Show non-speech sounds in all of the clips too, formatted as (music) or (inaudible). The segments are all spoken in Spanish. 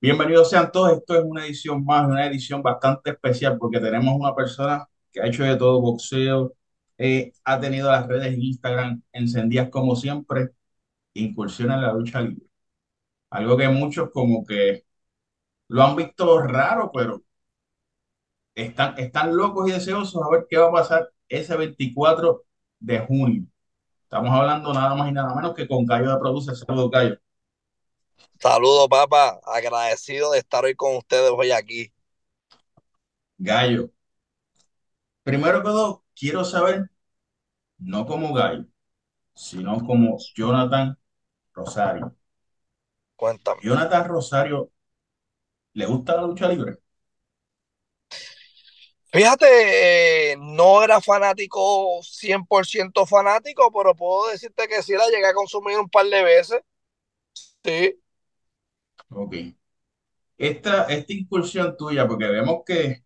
Bienvenidos sean todos. Esto es una edición más, una edición bastante especial porque tenemos una persona que ha hecho de todo boxeo, eh, ha tenido las redes Instagram encendidas como siempre, incursiona en la lucha libre. Algo que muchos como que lo han visto raro, pero están, están locos y deseosos a ver qué va a pasar ese 24 de junio. Estamos hablando nada más y nada menos que con Cayo de Produce. Saludos, Cayo. Saludos, papá. Agradecido de estar hoy con ustedes hoy aquí. Gallo. Primero que todo, quiero saber, no como Gallo, sino como Jonathan Rosario. Cuéntame. Jonathan Rosario, ¿le gusta la lucha libre? Fíjate, eh, no era fanático, 100% fanático, pero puedo decirte que sí la llegué a consumir un par de veces. Sí. Ok. Esta, esta incursión tuya, porque vemos que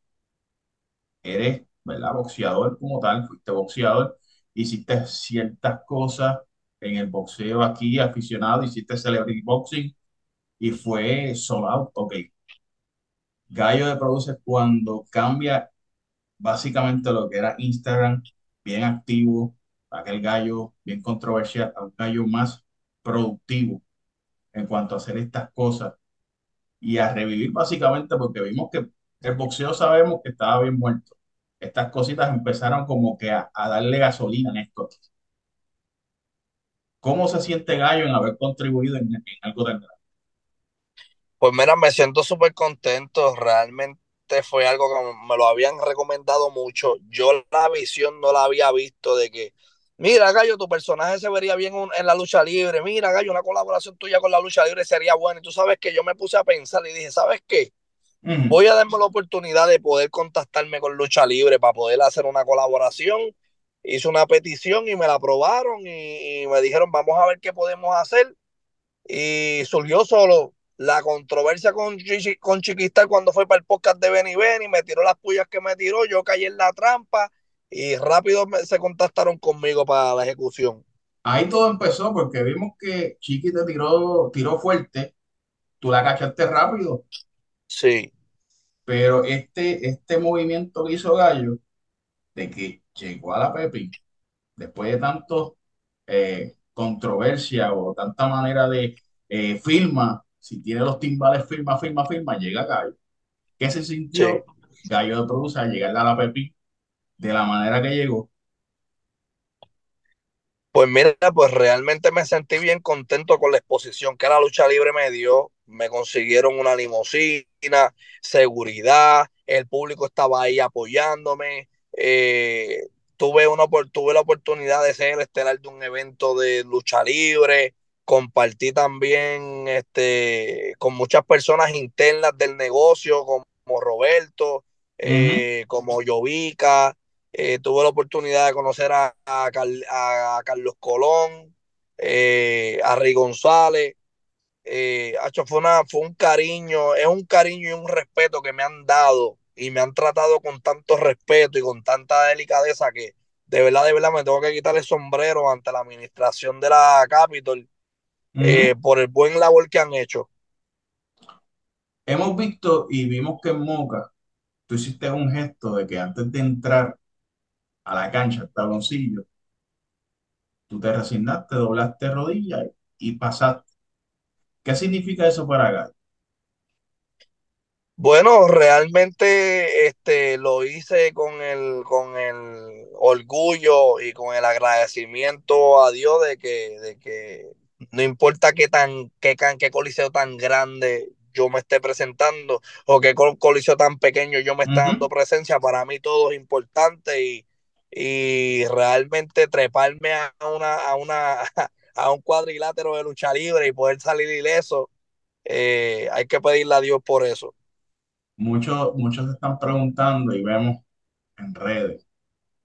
eres, ¿verdad? Boxeador como tal, fuiste boxeador, hiciste ciertas cosas en el boxeo aquí, aficionado, hiciste celebrity boxing y fue sold. Ok. Gallo de Produce cuando cambia básicamente lo que era Instagram, bien activo, aquel gallo bien controversial, a un gallo más productivo en cuanto a hacer estas cosas y a revivir básicamente porque vimos que el boxeo sabemos que estaba bien muerto. Estas cositas empezaron como que a, darle gasolina en esto. ¿Cómo se siente Gallo en haber contribuido en, en algo tan grande? Pues mira, me siento súper contento. Realmente fue algo que me lo habían recomendado mucho. Yo la visión no la había visto de que, mira, Gallo, tu personaje se vería bien en la lucha libre. Mira, Gallo, una colaboración tuya con la lucha libre sería buena. Y tú sabes que yo me puse a pensar y dije, ¿sabes qué? Voy a darme la oportunidad de poder contactarme con lucha libre para poder hacer una colaboración. Hice una petición y me la aprobaron y, y me dijeron, vamos a ver qué podemos hacer. Y surgió solo la controversia con, con Chiquistar cuando fue para el podcast de Benny Benny, me tiró las pullas que me tiró, yo caí en la trampa y rápido me, se contactaron conmigo para la ejecución. Ahí todo empezó porque vimos que Chiqui te tiró, tiró fuerte, tú la cachaste rápido. Sí. Pero este, este movimiento que hizo Gallo, de que llegó a la Pepi, después de tanto eh, controversia o tanta manera de eh, firma si tiene los timbales, firma, firma, firma, llega Gallo. ¿Qué se sintió sí. Gallo de Produce al llegar a la Pepi de la manera que llegó? Pues mira, pues realmente me sentí bien contento con la exposición que la lucha libre me dio. Me consiguieron una limusina, seguridad, el público estaba ahí apoyándome. Eh, tuve, una, tuve la oportunidad de ser el estelar de un evento de lucha libre compartí también este, con muchas personas internas del negocio, como, Roberto, uh -huh. eh, como Yovica. Eh, tuve la oportunidad de conocer a, a, a Carlos Colón, eh, a Rey González. fue, una, fue un cariño, es un cariño y un respeto que me han dado y me han tratado con tanto respeto y con tanta delicadeza que de verdad, de verdad me tengo que quitar el sombrero ante la administración de la Capitol eh, por el buen labor que han hecho. Hemos visto y vimos que en Moca tú hiciste un gesto de que antes de entrar a la cancha, al tabloncillo, tú te resignaste, doblaste rodillas y pasaste. ¿Qué significa eso para Gal? Bueno, realmente este, lo hice con el, con el orgullo y con el agradecimiento a Dios de que, de que no importa qué tan, qué, qué coliseo tan grande yo me esté presentando o qué coliseo tan pequeño yo me esté uh -huh. dando presencia, para mí todo es importante y, y realmente treparme a una, a una (laughs) a un cuadrilátero de lucha libre y poder salir ileso, eh, hay que pedirle a Dios por eso. Muchos, muchos se están preguntando y vemos en redes,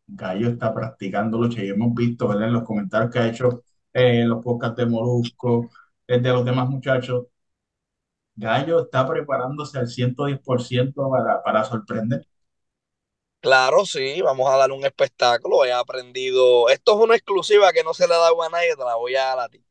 Gallo está practicando lucha y hemos visto ¿verdad? en los comentarios que ha hecho eh, los podcasts de Molusco, de los demás muchachos. Gallo está preparándose al 110% para, para sorprender. Claro, sí, vamos a dar un espectáculo. He aprendido, esto es una exclusiva que no se le da a nadie, te la voy a dar a ti.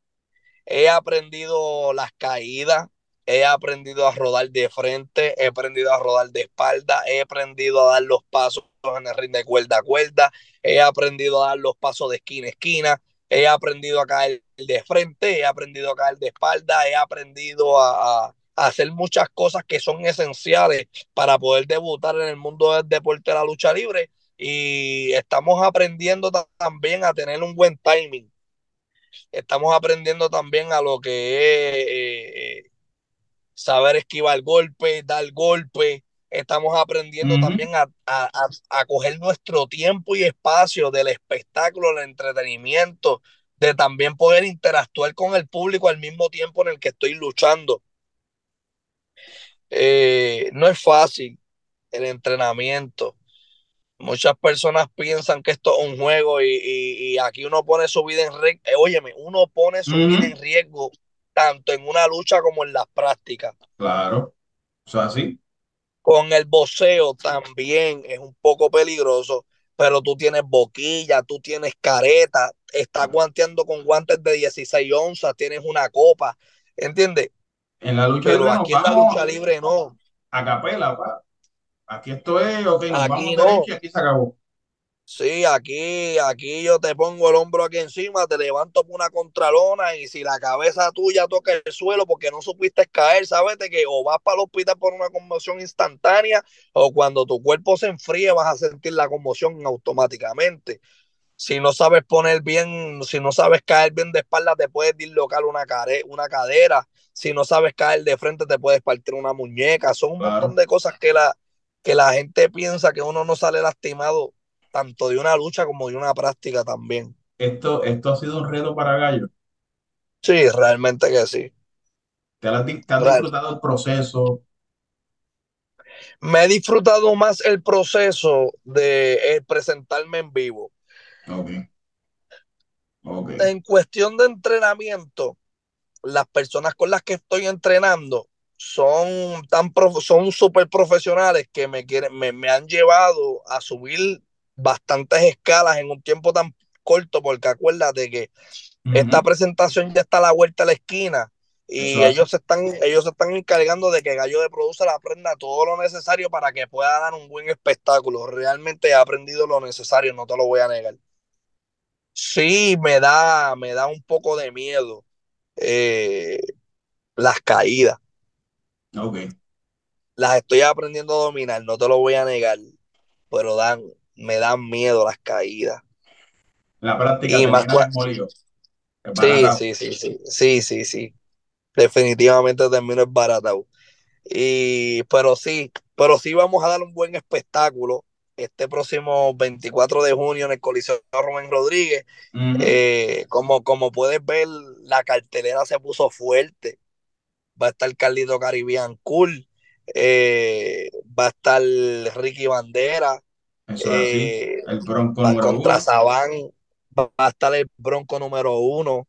He aprendido las caídas, he aprendido a rodar de frente, he aprendido a rodar de espalda, he aprendido a dar los pasos en el ring de cuerda a cuerda, he aprendido a dar los pasos de esquina a esquina, he aprendido a caer de frente, he aprendido a caer de espalda, he aprendido a, hacer muchas cosas que son esenciales para poder debutar en el mundo del deporte de la lucha libre y estamos aprendiendo también a tener un buen timing. Estamos aprendiendo también a lo que es eh, saber esquivar golpe, dar golpe. Estamos aprendiendo uh -huh. también a, a, a, coger nuestro tiempo y espacio del espectáculo, del entretenimiento, de también poder interactuar con el público al mismo tiempo en el que estoy luchando. Eh, no es fácil el entrenamiento. Muchas personas piensan que esto es un juego y, y, y aquí uno pone su vida en riesgo. Eh, óyeme, uno pone su vida en riesgo tanto en una lucha como en las prácticas. Claro, o sea, sí. Con el boxeo también es un poco peligroso, pero tú tienes boquilla, tú tienes careta, estás guanteando con guantes de 16 onzas, tienes una copa, ¿entiendes? En la lucha pero libre aquí en la lucha libre no. A capela, pa. Aquí esto es, ok, nos aquí vamos no. derecho y aquí se acabó. Sí, aquí, aquí yo te pongo el hombro aquí encima, te levanto por una contralona y si la cabeza tuya toca el suelo porque no supiste caer, sabes que o vas para el hospital por una conmoción instantánea o cuando tu cuerpo se enfríe vas a sentir la conmoción automáticamente. Si no sabes poner bien, si no sabes caer bien de espalda, te puedes dislocar una, care, una cadera. Si no sabes caer de frente, te puedes partir una muñeca. Son un claro. montón de cosas que la, que la gente piensa que uno no sale lastimado tanto de una lucha como de una práctica también. Esto, esto ha sido un reto para Gallo. Sí, realmente que sí. ¿Te has, te has disfrutado el proceso? Me he disfrutado más el proceso de eh, presentarme en vivo. Okay. Okay. En cuestión de entrenamiento, las personas con las que estoy entrenando son tan prof son súper profesionales que me, quieren, me, me han llevado a subir bastantes escalas en un tiempo tan corto, porque acuérdate que uh -huh. esta presentación ya está a la vuelta a la esquina y ellos se, están, ellos se están encargando de que Gallo de Producer aprenda todo lo necesario para que pueda dar un buen espectáculo. Realmente he aprendido lo necesario, no te lo voy a negar. Sí, me da, me da un poco de miedo eh, las caídas. Okay. Las estoy aprendiendo a dominar, no te lo voy a negar, pero dan, me dan miedo las caídas. La práctica y más sí, sí, sí, sí, sí, sí, sí. Definitivamente termino es baratado. Y, pero sí, pero sí vamos a dar un buen espectáculo este próximo 24 de junio en el Coliseo Rubén Rodríguez. Uh -huh. eh, como, como puedes ver, la cartelera se puso fuerte. Va a estar Carlito Caribbean Cool. Eh, va a estar Ricky Bandera. Eso eh, el Bronco va número contra uno. Saban. Va a estar el Bronco número uno.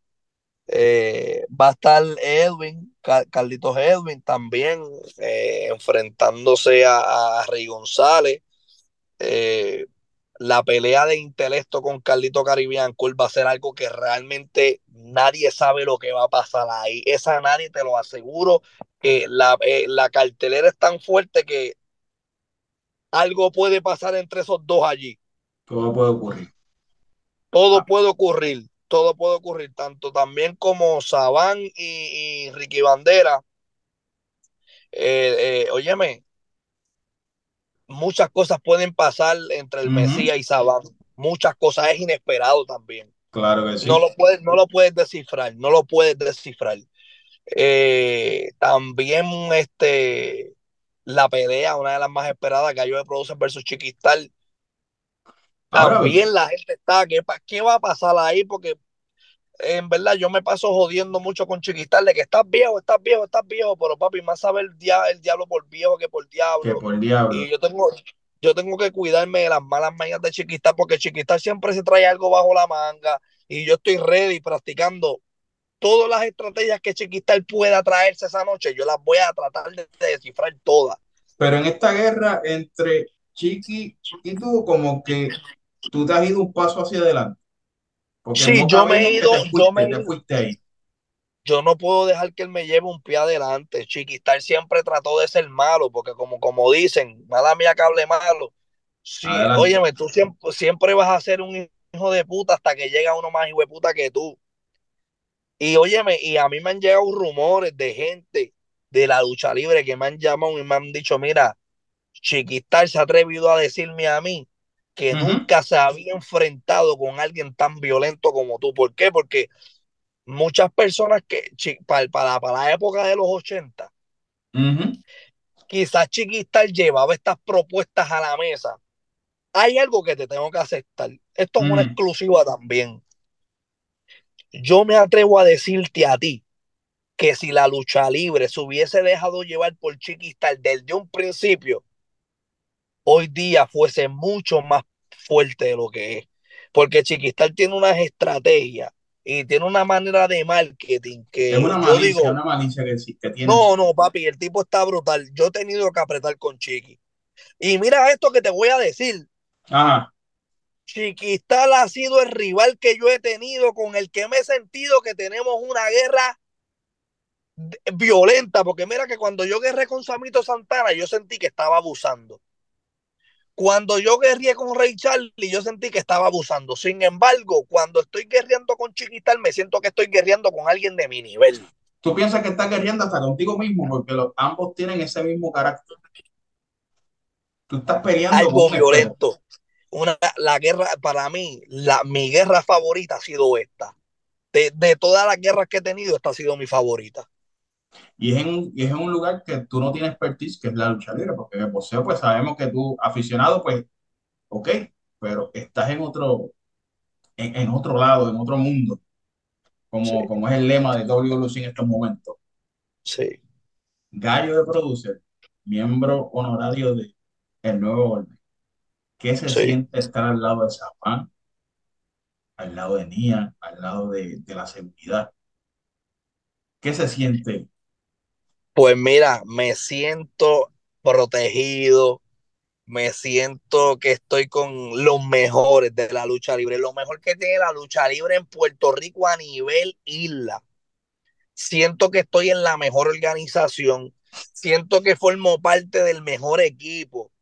Va a estar Edwin, Carlitos Edwin también, enfrentándose a, a Rey González. Eh, la pelea de intelecto con Carlito Caribbean Cool va a ser algo que realmente nadie sabe lo que va a pasar ahí. Esa nadie te lo aseguro. que la, eh, la cartelera es tan fuerte que algo puede pasar entre esos dos allí. Todo puede ocurrir. Todo ah. puede ocurrir. Todo puede ocurrir. Tanto también como Saban y, y Ricky Bandera. Eh, eh, óyeme, muchas cosas pueden pasar entre el uh -huh. Mesías y Saban. Muchas cosas es inesperado también. Claro que sí. No lo puedes, no lo puedes descifrar, no lo puedes descifrar. Eh, también este la pelea, una de las más esperadas, Gallo de Producer versus Chiquistal. También Ahora, la gente está, ¿qué, ¿qué va a pasar ahí? Porque en verdad yo me paso jodiendo mucho con Chiquistal de que estás viejo, estás viejo, estás viejo, pero papi, más sabe el, dia el diablo por viejo que por diablo. Que por diablo. Y yo tengo, yo tengo que cuidarme de las malas mañas de Chiquistal porque Chiquistal siempre se trae algo bajo la manga y yo estoy ready practicando todas las estrategias que Chiquistal pueda traerse esa noche, yo las voy a tratar de, de descifrar todas. Pero en esta guerra entre Chiqui y tú, como que tú te has ido un paso hacia adelante. Porque sí, yo me he ido, fuiste, yo me he ido, fuiste ahí. yo no puedo dejar que él me lleve un pie adelante. Chiquistar siempre trató de ser malo, porque como, como dicen, mala mía que hable malo. Sí, óyeme, tú siempre, siempre vas a ser un hijo de puta hasta que llega uno más hijo de puta que tú. Y óyeme, y a mí me han llegado rumores de gente de la lucha libre que me han llamado y me han dicho, mira, Chiquistar se ha atrevido a decirme a mí que nunca se había enfrentado con alguien tan violento como tú. ¿Por qué? Porque muchas personas que para, para, para la época de los 80, quizás Chiquistar llevaba estas propuestas a la mesa. Hay algo que te tengo que aceptar. Esto es una exclusiva también yo me atrevo a decirte a ti que si la lucha libre se hubiese dejado llevar por Chiquistar desde un principio, hoy día fuese mucho más fuerte de lo que es. Porque Chiquistar tiene unas estrategias y tiene una manera de marketing que es una malicia, una malicia que, tiene. No, no, papi, el tipo está brutal. Yo he tenido que apretar con Chiqui. Y mira esto que te voy a decir. Ajá. Chiquistal ha sido el rival que yo he tenido, con el que me he sentido que tenemos una guerra violenta, porque mira que cuando yo guerré con Samito Santana, yo sentí que estaba abusando. Cuando yo guerré con Ray Charlie, yo sentí que estaba abusando. Sin embargo, cuando estoy guerreando con Chiquistal, me siento que estoy guerreando con alguien de mi nivel. Tú piensas que estás guerreando hasta contigo mismo, porque los, ambos tienen ese mismo carácter. Tú estás peleando. Algo violento una, la guerra, para mí, la, mi guerra favorita ha sido esta. De, de todas las guerras que he tenido, esta ha sido mi favorita. Y es, en, y es en un lugar que tú no tienes expertise, que es la lucha libre, porque en el boxeo, pues sabemos que tú, aficionado, pues, ok, pero estás en otro, en, en otro lado, en otro mundo, como, como es el lema de WLC en estos momentos. Sí. Gallo de Producer, miembro honorario de El Nuevo Orden. ¿Qué se siente estar al lado de Zapán, al lado de Nia, al lado de, la seguridad? ¿Qué se siente? Pues mira, me siento protegido, me siento que estoy con los mejores de la lucha libre, lo mejor que tiene la lucha libre en Puerto Rico a nivel isla. Siento que estoy en la mejor organización, siento que formo parte del mejor equipo,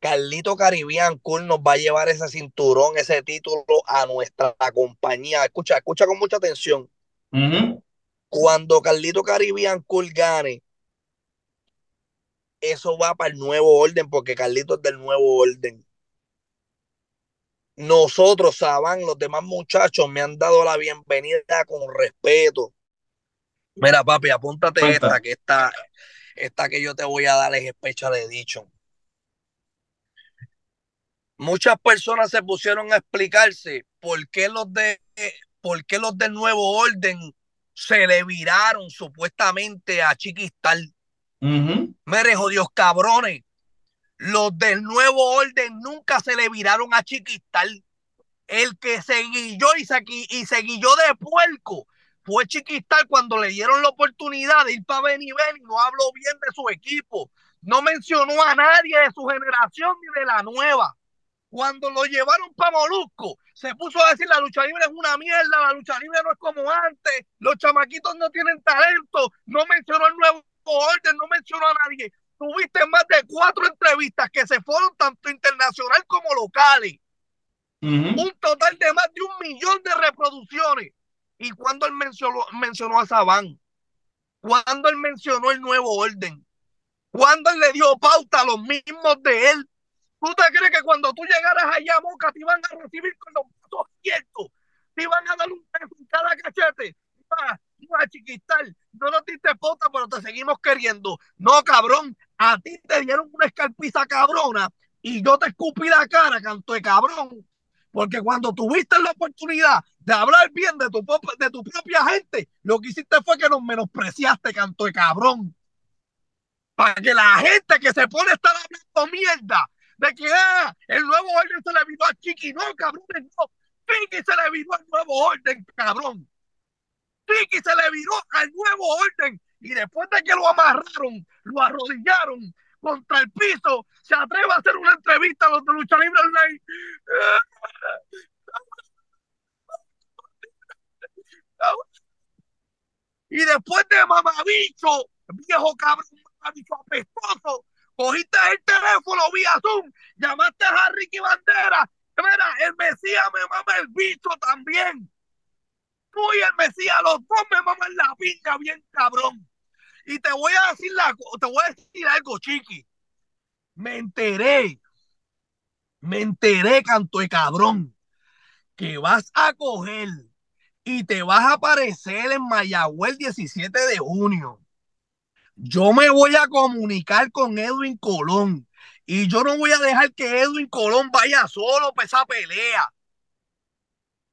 Carlito Caribbean Cool nos va a llevar ese cinturón, ese título a nuestra compañía. Escucha, escucha con mucha atención. Cuando Carlito Caribbean Cool gane, eso va para el nuevo orden, porque Carlito es del nuevo orden. Nosotros, Saban, los demás muchachos me han dado la bienvenida con respeto. Mira, papi, apúntate esta, que esta, esta que yo te voy a dar es fecha de dicho muchas personas se pusieron a explicarse por qué los de por qué los del nuevo orden se le viraron supuestamente a Chiquistal. Me rejo Dios cabrones. Los del nuevo orden nunca se le viraron a Chiquistal. El que se guilló y se, y se guilló de puerco fue Chiquistal cuando le dieron la oportunidad de ir para Ben y no habló bien de su equipo. No mencionó a nadie de su generación ni de la nueva. Cuando lo llevaron para Molusco, se puso a decir la lucha libre es una mierda, la lucha libre no es como antes, los chamaquitos no tienen talento, no mencionó el nuevo orden, no mencionó a nadie. Tuviste más de cuatro entrevistas que se fueron tanto internacional como locales. Un total de más de un millón de reproducciones. Y cuando él mencionó, mencionó a Sabán, cuando él mencionó el nuevo orden, cuando él le dio pauta a los mismos de él ¿Tú te crees que cuando tú llegaras allá, Moca, te iban a recibir con los brazos abiertos? Te iban a dar un beso en cada cachete. No, a chiquital. No nos diste pota, pero te seguimos queriendo. No, cabrón. A ti te dieron una escarpiza cabrona y yo te escupí la cara, canto de cabrón. Porque cuando tuviste la oportunidad de hablar bien de tu propia gente, lo que hiciste fue que nos menospreciaste, canto de cabrón. Para que la gente que se pone a estar hablando mierda de que ah, el nuevo orden se le vino a Chiqui. No, cabrón, no. Chiqui se le vino al nuevo orden, cabrón. Chiqui se le viró al nuevo orden. Y después de que lo amarraron, lo arrodillaron contra el piso, se atreve a hacer una entrevista a los de Lucha Libre Online. Y después de mamabicho, viejo cabrón, mamabicho apestoso, cogiste el teléfono vía Zoom, llamaste a Ricky Bandera. Mira, el Mesías me mama el bicho también. Tú y el Mesías, los dos me maman la pinga bien cabrón. Y te voy a decir la, te voy a decir algo, chiqui. Me enteré, me enteré, canto de cabrón, que vas a coger y te vas a aparecer en Mayagüez el 17 de junio. Yo me voy a comunicar con Edwin Colón y yo no voy a dejar que Edwin Colón vaya solo para esa pelea.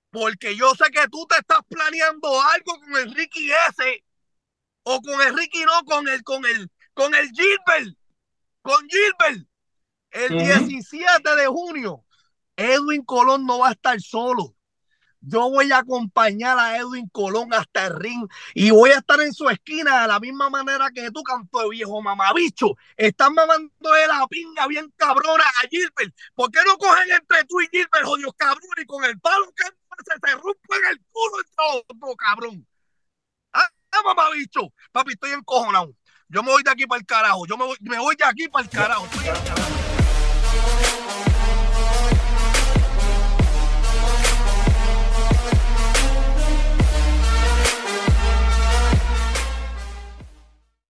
Porque yo sé que tú te estás planeando algo con el Ricky S. O con Ricky no, con el, con el, con el Gilbert. Con Gilbert. El uh -huh. 17 de junio. Edwin Colón no va a estar solo. Yo voy a acompañar a Edwin Colón hasta el ring y voy a estar en su esquina de la misma manera que tú, canto de viejo mamabicho. Están mamando de la pinga bien cabrona a Gilbert. ¿Por qué no cogen entre tú y Gilbert, jodidos cabrón, y con el palo que se te rompen el culo el todo, cabrón? Ah, mamabicho. Papi, estoy encojonado. Yo me voy de aquí para el carajo. Yo me voy, me voy de aquí para el carajo.